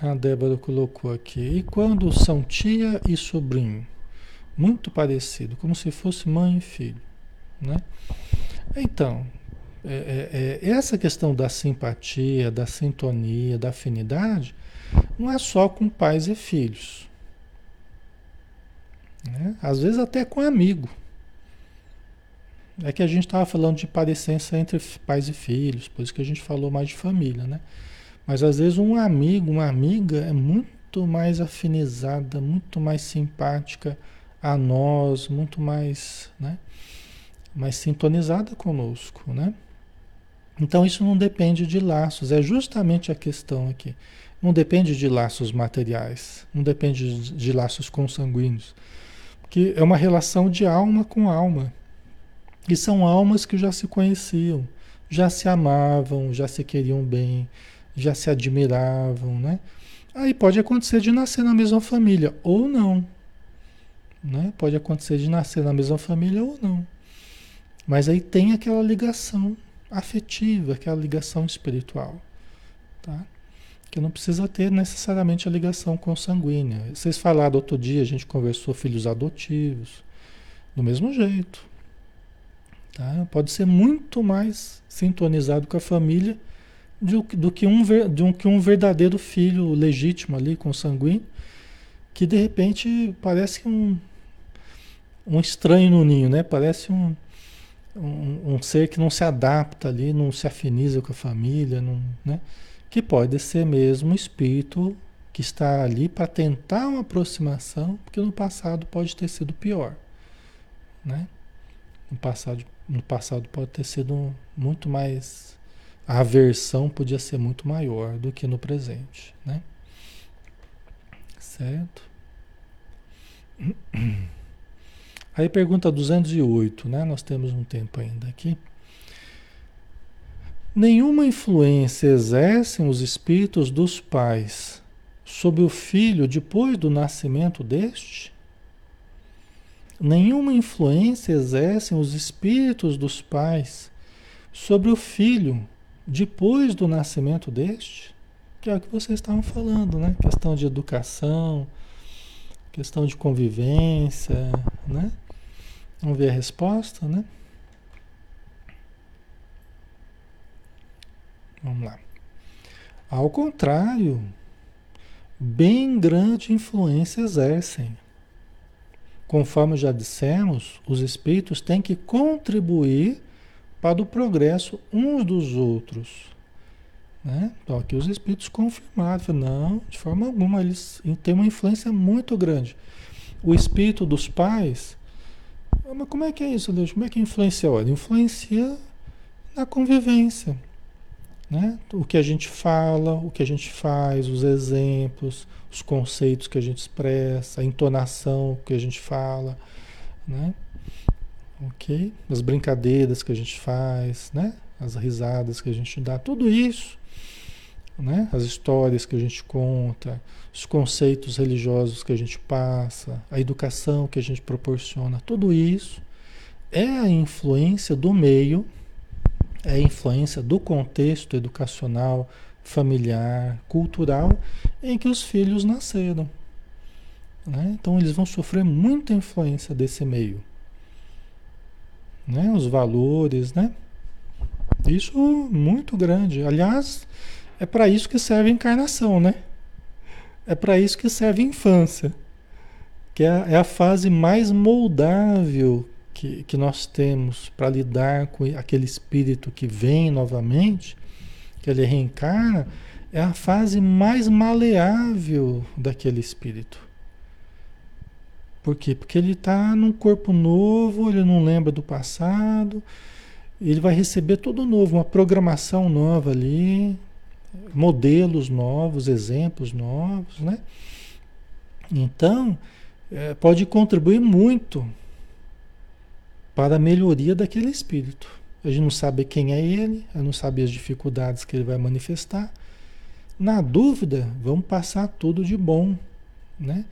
A Débora colocou aqui. E quando são tia e sobrinho? Muito parecido, como se fosse mãe e filho. Né? Então, é, é, é, essa questão da simpatia, da sintonia, da afinidade, não é só com pais e filhos. Né? Às vezes até com amigo. É que a gente estava falando de parecência entre pais e filhos, por isso que a gente falou mais de família, né? Mas às vezes um amigo, uma amiga é muito mais afinizada, muito mais simpática a nós, muito mais, né? Mais sintonizada conosco, né? Então isso não depende de laços, é justamente a questão aqui. Não depende de laços materiais, não depende de laços consanguíneos, porque é uma relação de alma com alma. E são almas que já se conheciam, já se amavam, já se queriam bem, já se admiravam, né? Aí pode acontecer de nascer na mesma família ou não. Né? Pode acontecer de nascer na mesma família ou não. Mas aí tem aquela ligação afetiva, aquela ligação espiritual. Tá? Que não precisa ter necessariamente a ligação consanguínea. Vocês falaram outro dia, a gente conversou filhos adotivos. Do mesmo jeito. Tá? Pode ser muito mais sintonizado com a família do, do, que um, do que um verdadeiro filho legítimo ali, consanguíneo, que de repente parece um, um estranho no ninho, né? Parece um, um, um, ser que não se adapta ali, não se afiniza com a família, não, né? que pode ser mesmo um espírito que está ali para tentar uma aproximação, porque no passado pode ter sido pior. Né? No, passado, no passado pode ter sido muito mais. A aversão podia ser muito maior do que no presente. Né? Certo? Aí pergunta 208, né? Nós temos um tempo ainda aqui. Nenhuma influência exercem os espíritos dos pais sobre o filho depois do nascimento deste? Nenhuma influência exercem os espíritos dos pais sobre o filho depois do nascimento deste? Que é o que vocês estavam falando, né? Questão de educação, questão de convivência, né? Vamos ver a resposta, né? Vamos lá. Ao contrário, bem grande influência exercem. Conforme já dissemos, os espíritos têm que contribuir para o progresso uns dos outros. Né? Então, aqui os espíritos confirmaram, não, de forma alguma, eles têm uma influência muito grande. O espírito dos pais mas como é que é isso, Deus? Como é que influencia? Olha, influencia na convivência. Né? O que a gente fala, o que a gente faz, os exemplos, os conceitos que a gente expressa, a entonação que a gente fala, né? Ok? As brincadeiras que a gente faz, né? As risadas que a gente dá, tudo isso, né? As histórias que a gente conta, os conceitos religiosos que a gente passa, a educação que a gente proporciona, tudo isso é a influência do meio, é a influência do contexto educacional, familiar, cultural em que os filhos nasceram. Né? Então eles vão sofrer muita influência desse meio. Né? Os valores, né? Isso muito grande. Aliás, é para isso que serve a encarnação, né? É para isso que serve a infância, que é, é a fase mais moldável que, que nós temos para lidar com aquele espírito que vem novamente, que ele reencarna, é a fase mais maleável daquele espírito. Por quê? Porque ele está num corpo novo, ele não lembra do passado, ele vai receber tudo novo, uma programação nova ali, modelos novos, exemplos novos, né? Então, é, pode contribuir muito para a melhoria daquele espírito. A gente não sabe quem é ele, a não sabe as dificuldades que ele vai manifestar. Na dúvida, vamos passar tudo de bom, né?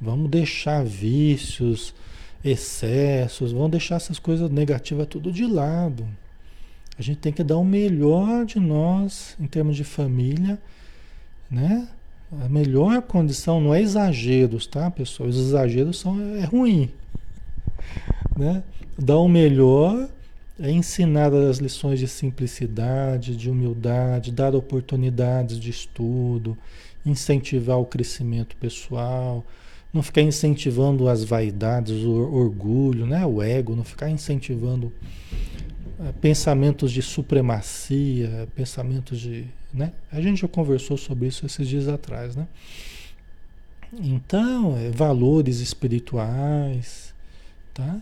Vamos deixar vícios, excessos, vamos deixar essas coisas negativas tudo de lado. A gente tem que dar o melhor de nós em termos de família, né? A melhor condição não é exageros, tá, pessoal? Os exageros são é ruim, né? Dar o melhor é ensinar as lições de simplicidade, de humildade, dar oportunidades de estudo, incentivar o crescimento pessoal, não ficar incentivando as vaidades, o orgulho, né? O ego, não ficar incentivando pensamentos de supremacia, pensamentos de. Né? A gente já conversou sobre isso esses dias atrás. Né? Então, é, valores espirituais. Tá?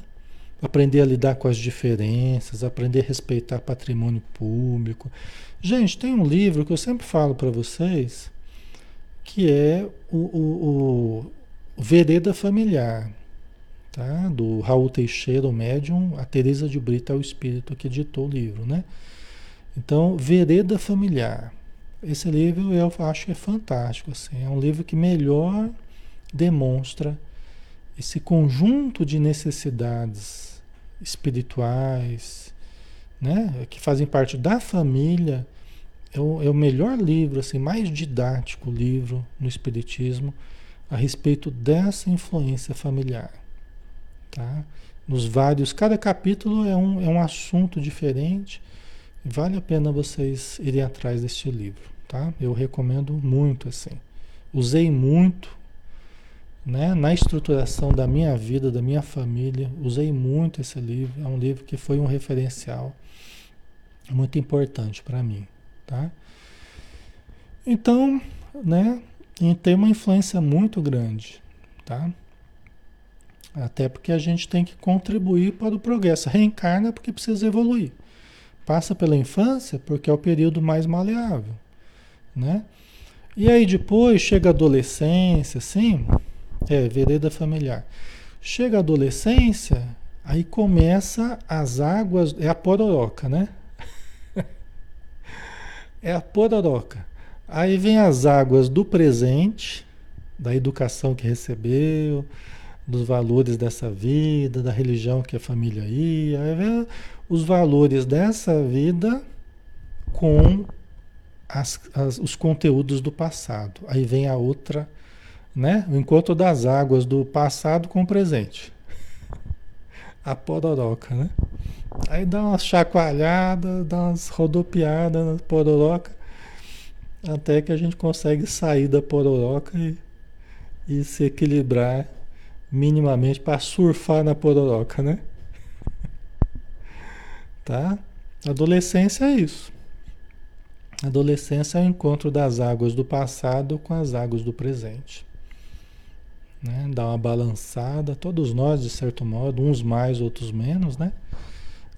aprender a lidar com as diferenças, aprender a respeitar patrimônio público. Gente, tem um livro que eu sempre falo para vocês, que é o, o, o Vereda Familiar, tá? do Raul Teixeira, o médium, a Teresa de Brito é o espírito que editou o livro, né? Então, Vereda Familiar. Esse livro eu acho que é fantástico, assim, é um livro que melhor demonstra esse conjunto de necessidades espirituais, né, que fazem parte da família, é o, é o melhor livro, assim, mais didático livro no Espiritismo a respeito dessa influência familiar. Tá? Nos vários, cada capítulo é um, é um assunto diferente. Vale a pena vocês irem atrás deste livro, tá? Eu recomendo muito assim. Usei muito, né, na estruturação da minha vida, da minha família. Usei muito esse livro. É um livro que foi um referencial muito importante para mim, tá? Então, né, tem uma influência muito grande, tá? Até porque a gente tem que contribuir para o progresso. Reencarna porque precisa evoluir. Passa pela infância porque é o período mais maleável, né? E aí depois chega a adolescência, sim, é vereda familiar. Chega a adolescência, aí começa as águas, é a pororoca, né? é a pororoca. Aí vem as águas do presente, da educação que recebeu, dos valores dessa vida, da religião que a família ia, vem os valores dessa vida com as, as, os conteúdos do passado. Aí vem a outra, né? O encontro das águas do passado com o presente. A pororoca, né? Aí dá umas chacoalhadas, dá umas rodopiadas na pororoca, até que a gente consegue sair da pororoca e, e se equilibrar minimamente para surfar na pororoca, né? Tá? Adolescência é isso. Adolescência é o encontro das águas do passado com as águas do presente. Né? Dá uma balançada, todos nós, de certo modo, uns mais, outros menos, né?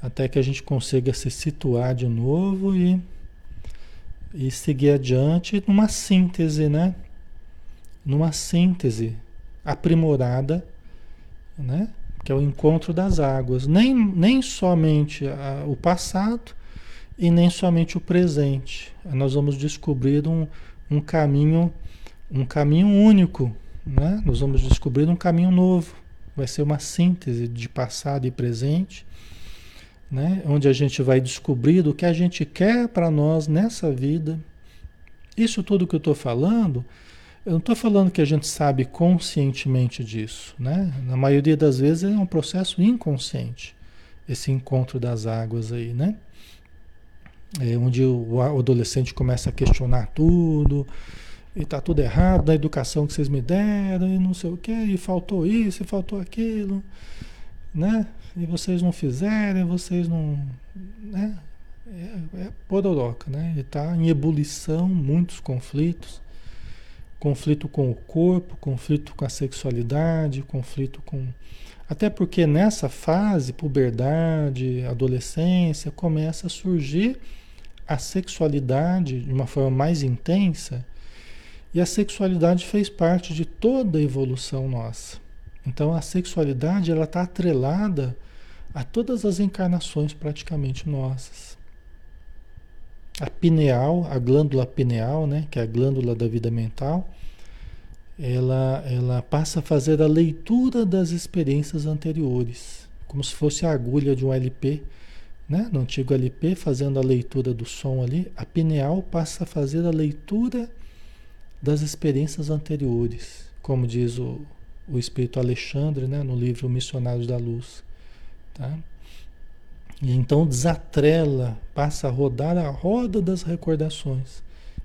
Até que a gente consiga se situar de novo e, e seguir adiante numa síntese, né? Numa síntese aprimorada, né? que é o encontro das águas. Nem, nem somente a, o passado e nem somente o presente. Nós vamos descobrir um, um caminho, um caminho único. Né? Nós vamos descobrir um caminho novo. Vai ser uma síntese de passado e presente, né? onde a gente vai descobrir o que a gente quer para nós nessa vida. Isso tudo que eu estou falando eu não estou falando que a gente sabe conscientemente disso, né? Na maioria das vezes é um processo inconsciente, esse encontro das águas aí, né? É onde o adolescente começa a questionar tudo, e tá tudo errado na educação que vocês me deram, e não sei o que, e faltou isso, e faltou aquilo, né? E vocês não fizeram, vocês não. Né? É, é pororoca, né? Ele está em ebulição, muitos conflitos conflito com o corpo, conflito com a sexualidade, conflito com. Até porque nessa fase, puberdade, adolescência, começa a surgir a sexualidade de uma forma mais intensa. E a sexualidade fez parte de toda a evolução nossa. Então a sexualidade ela está atrelada a todas as encarnações praticamente nossas. A pineal, a glândula pineal, né, que é a glândula da vida mental, ela, ela passa a fazer a leitura das experiências anteriores, como se fosse a agulha de um LP, né? no antigo LP, fazendo a leitura do som ali, a pineal passa a fazer a leitura das experiências anteriores, como diz o, o Espírito Alexandre né? no livro Missionários da Luz. Tá? E então desatrela, passa a rodar a roda das recordações,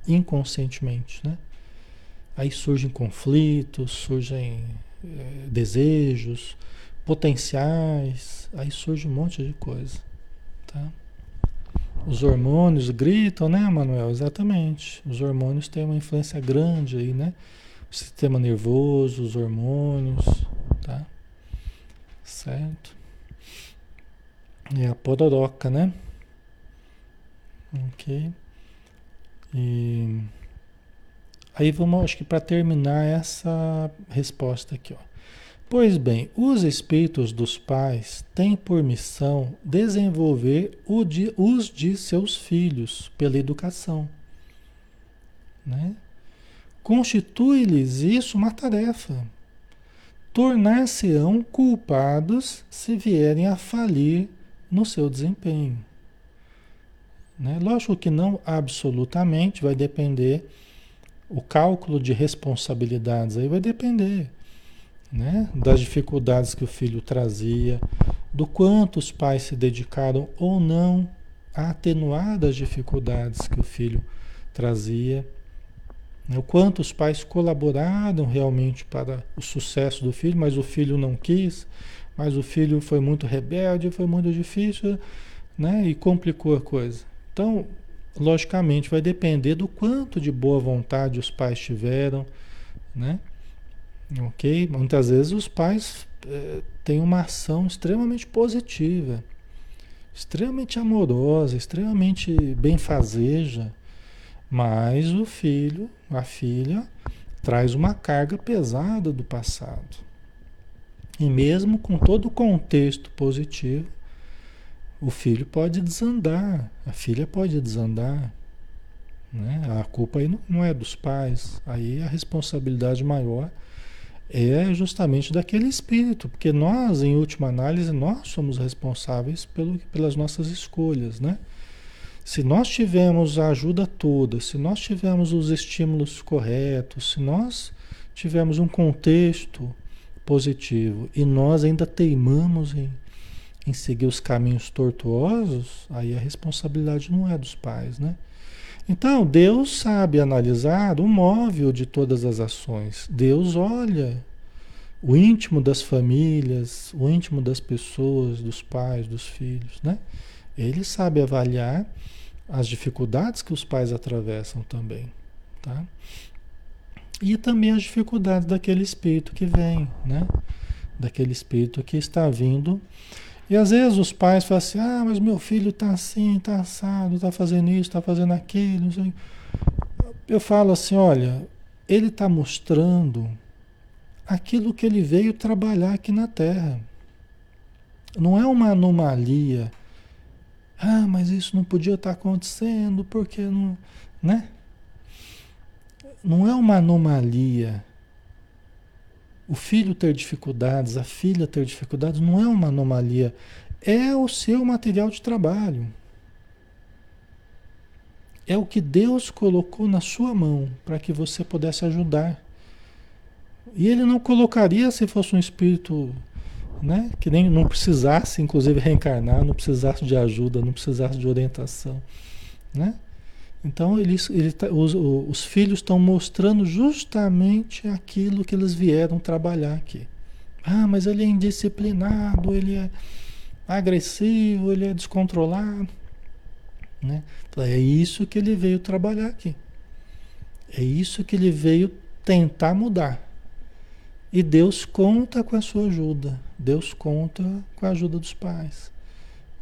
inconscientemente. Né? Aí surgem conflitos, surgem é, desejos, potenciais, aí surge um monte de coisa. Tá? Os hormônios gritam, né, Manuel? Exatamente. Os hormônios têm uma influência grande aí, né? O sistema nervoso, os hormônios, tá? Certo? É a pororoca, né? Ok. E aí vamos, acho que para terminar essa resposta aqui, ó. Pois bem, os espíritos dos pais têm por missão desenvolver de, os de seus filhos pela educação. Né? Constitui-lhes isso uma tarefa. Tornar-se-ão culpados se vierem a falir no seu desempenho. Né? Lógico que não absolutamente, vai depender, o cálculo de responsabilidades aí vai depender né? das dificuldades que o filho trazia, do quanto os pais se dedicaram ou não a atenuar das dificuldades que o filho trazia, né? o quanto os pais colaboraram realmente para o sucesso do filho, mas o filho não quis, mas o filho foi muito rebelde, foi muito difícil, né? E complicou a coisa. Então, logicamente, vai depender do quanto de boa vontade os pais tiveram, né? Ok? Muitas vezes os pais é, têm uma ação extremamente positiva, extremamente amorosa, extremamente benfazeja, mas o filho, a filha, traz uma carga pesada do passado. E mesmo com todo o contexto positivo, o filho pode desandar, a filha pode desandar. Né? A culpa aí não é dos pais, aí a responsabilidade maior é justamente daquele espírito, porque nós, em última análise, nós somos responsáveis pelo, pelas nossas escolhas, né? Se nós tivermos a ajuda toda, se nós tivermos os estímulos corretos, se nós tivermos um contexto positivo e nós ainda teimamos em, em seguir os caminhos tortuosos, aí a responsabilidade não é dos pais, né? Então, Deus sabe analisar o móvel de todas as ações. Deus olha o íntimo das famílias, o íntimo das pessoas, dos pais, dos filhos, né? Ele sabe avaliar as dificuldades que os pais atravessam também, tá? E também as dificuldades daquele espírito que vem, né? Daquele espírito que está vindo e às vezes os pais falam assim: ah, mas meu filho está assim, está assado, está fazendo isso, está fazendo aquilo. Eu falo assim: olha, ele está mostrando aquilo que ele veio trabalhar aqui na Terra. Não é uma anomalia. Ah, mas isso não podia estar tá acontecendo porque não. Né? Não é uma anomalia. O filho ter dificuldades, a filha ter dificuldades, não é uma anomalia. É o seu material de trabalho. É o que Deus colocou na sua mão para que você pudesse ajudar. E ele não colocaria se fosse um espírito né, que nem não precisasse, inclusive, reencarnar, não precisasse de ajuda, não precisasse de orientação. Né? Então eles, ele, tá, os, os filhos estão mostrando justamente aquilo que eles vieram trabalhar aqui. Ah, mas ele é indisciplinado, ele é agressivo, ele é descontrolado. Né? Então, é isso que ele veio trabalhar aqui. É isso que ele veio tentar mudar. E Deus conta com a sua ajuda. Deus conta com a ajuda dos pais.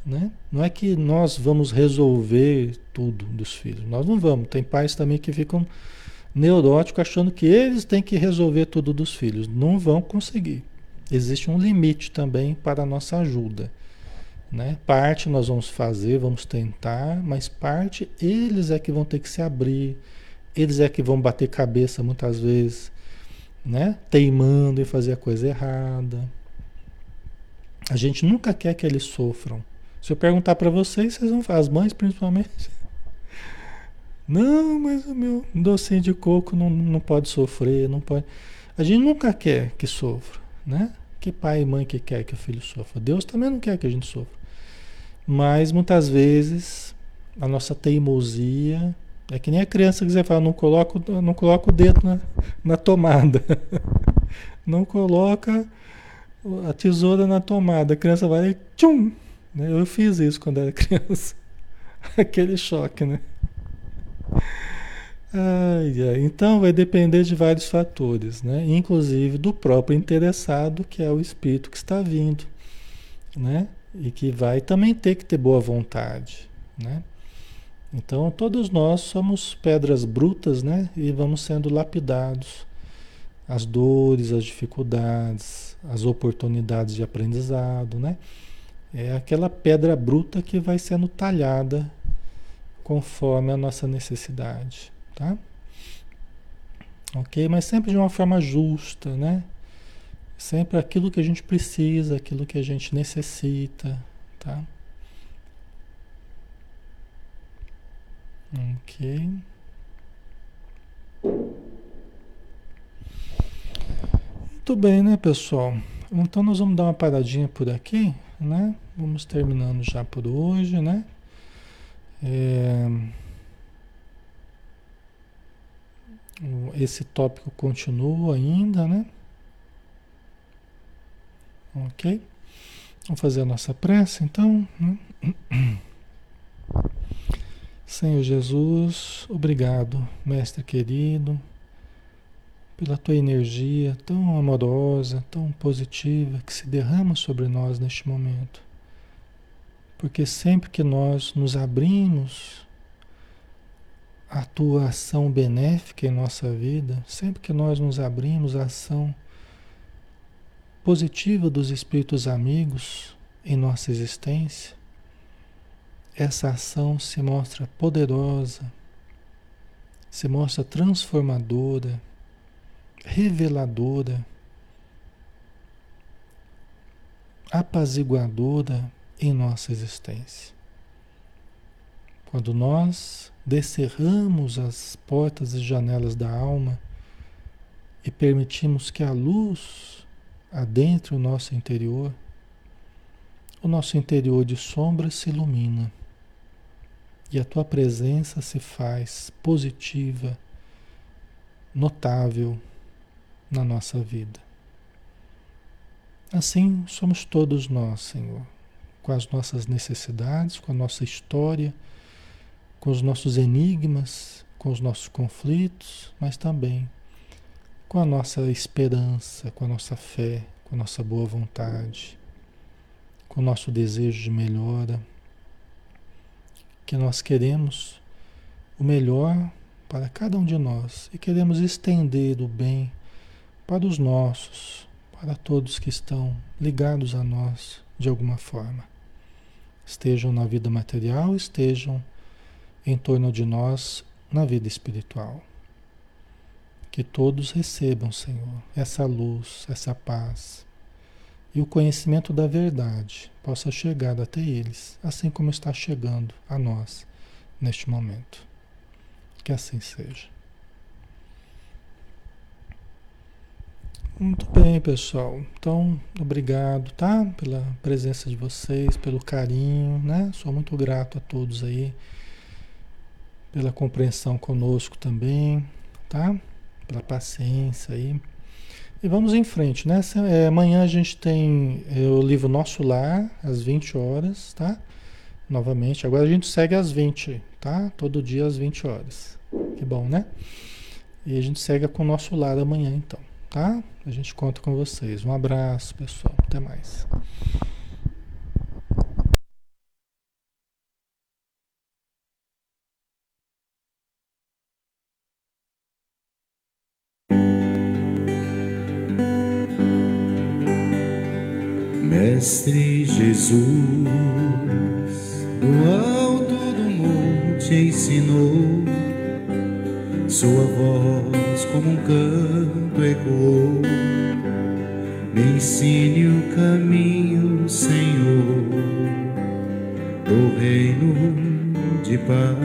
Né? Não é que nós vamos resolver tudo dos filhos. Nós não vamos. Tem pais também que ficam neuróticos achando que eles têm que resolver tudo dos filhos. Não vão conseguir. Existe um limite também para a nossa ajuda. Né? Parte nós vamos fazer, vamos tentar, mas parte eles é que vão ter que se abrir, eles é que vão bater cabeça muitas vezes, né? teimando em fazer a coisa errada. A gente nunca quer que eles sofram. Se eu perguntar para vocês, vocês vão falar, as mães principalmente. Não, mas o meu docinho de coco não, não pode sofrer, não pode. A gente nunca quer que sofra, né? Que pai e mãe que quer que o filho sofra. Deus também não quer que a gente sofra. Mas muitas vezes a nossa teimosia é que nem a criança que você fala, não coloca, não coloca o dedo na, na tomada. Não coloca a tesoura na tomada. A criança vai e tchum? Eu fiz isso quando era criança. Aquele choque, né? Ai, ai. Então vai depender de vários fatores, né? Inclusive do próprio interessado, que é o espírito que está vindo, né? e que vai também ter que ter boa vontade, né? Então todos nós somos pedras brutas, né? E vamos sendo lapidados. As dores, as dificuldades, as oportunidades de aprendizado, né? É aquela pedra bruta que vai sendo talhada conforme a nossa necessidade, tá? Ok? Mas sempre de uma forma justa, né? Sempre aquilo que a gente precisa, aquilo que a gente necessita, tá? Ok. Muito bem, né, pessoal? Então nós vamos dar uma paradinha por aqui, né? Vamos terminando já por hoje, né? É... Esse tópico continua ainda, né? Ok? Vamos fazer a nossa prece então. Né? Senhor Jesus, obrigado, Mestre querido, pela tua energia tão amorosa, tão positiva que se derrama sobre nós neste momento. Porque sempre que nós nos abrimos à tua ação benéfica em nossa vida, sempre que nós nos abrimos à ação positiva dos espíritos amigos em nossa existência, essa ação se mostra poderosa, se mostra transformadora, reveladora, apaziguadora em nossa existência. Quando nós descerramos as portas e janelas da alma e permitimos que a luz adentre o nosso interior, o nosso interior de sombra se ilumina e a tua presença se faz positiva, notável na nossa vida. Assim somos todos nós, Senhor, com as nossas necessidades, com a nossa história, com os nossos enigmas, com os nossos conflitos, mas também com a nossa esperança, com a nossa fé, com a nossa boa vontade, com o nosso desejo de melhora que nós queremos o melhor para cada um de nós e queremos estender o bem para os nossos, para todos que estão ligados a nós de alguma forma. Estejam na vida material, estejam em torno de nós na vida espiritual. Que todos recebam, Senhor, essa luz, essa paz e o conhecimento da verdade possa chegar até eles, assim como está chegando a nós neste momento. Que assim seja. Muito bem, pessoal. Então, obrigado, tá? Pela presença de vocês, pelo carinho, né? Sou muito grato a todos aí, pela compreensão conosco também, tá? Pela paciência aí. E vamos em frente, né? É, amanhã a gente tem é, o livro Nosso Lar, às 20 horas, tá? Novamente. Agora a gente segue às 20, tá? Todo dia às 20 horas. Que bom, né? E a gente segue com o Nosso Lar amanhã, então, tá? A gente conta com vocês. Um abraço, pessoal. Até mais. Mestre Jesus, do alto do monte ensinou, sua voz como um canto ecoou. Me ensine o caminho, Senhor, do reino de paz.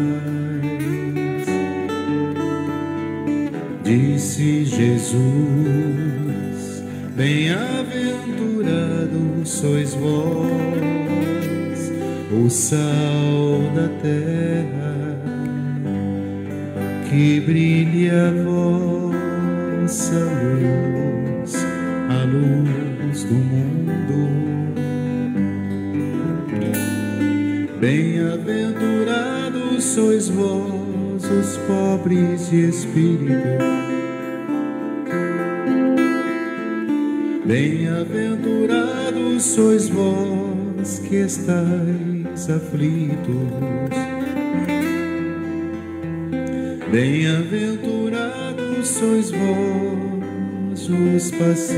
Disse Jesus, bem-aventurado sois vós, o sal da terra, que a vossa luz, a luz do mundo. Bem-aventurados sois vós, os pobres de espírito Bem-aventurados sois vós que estáis aflitos. Bem-aventurados sois vós, os pacíficos,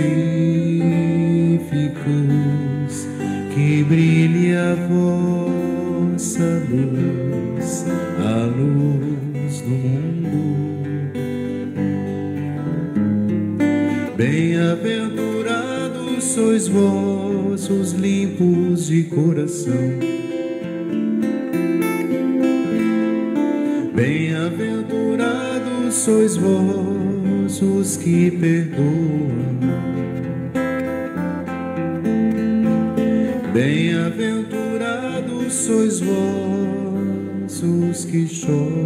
que brilhe a vossa luz, a luz do mundo. Bem-aventurados sois vós, os limpos de coração. Sois vós, os que perdoam. Bem-aventurados sois vós, os que choram,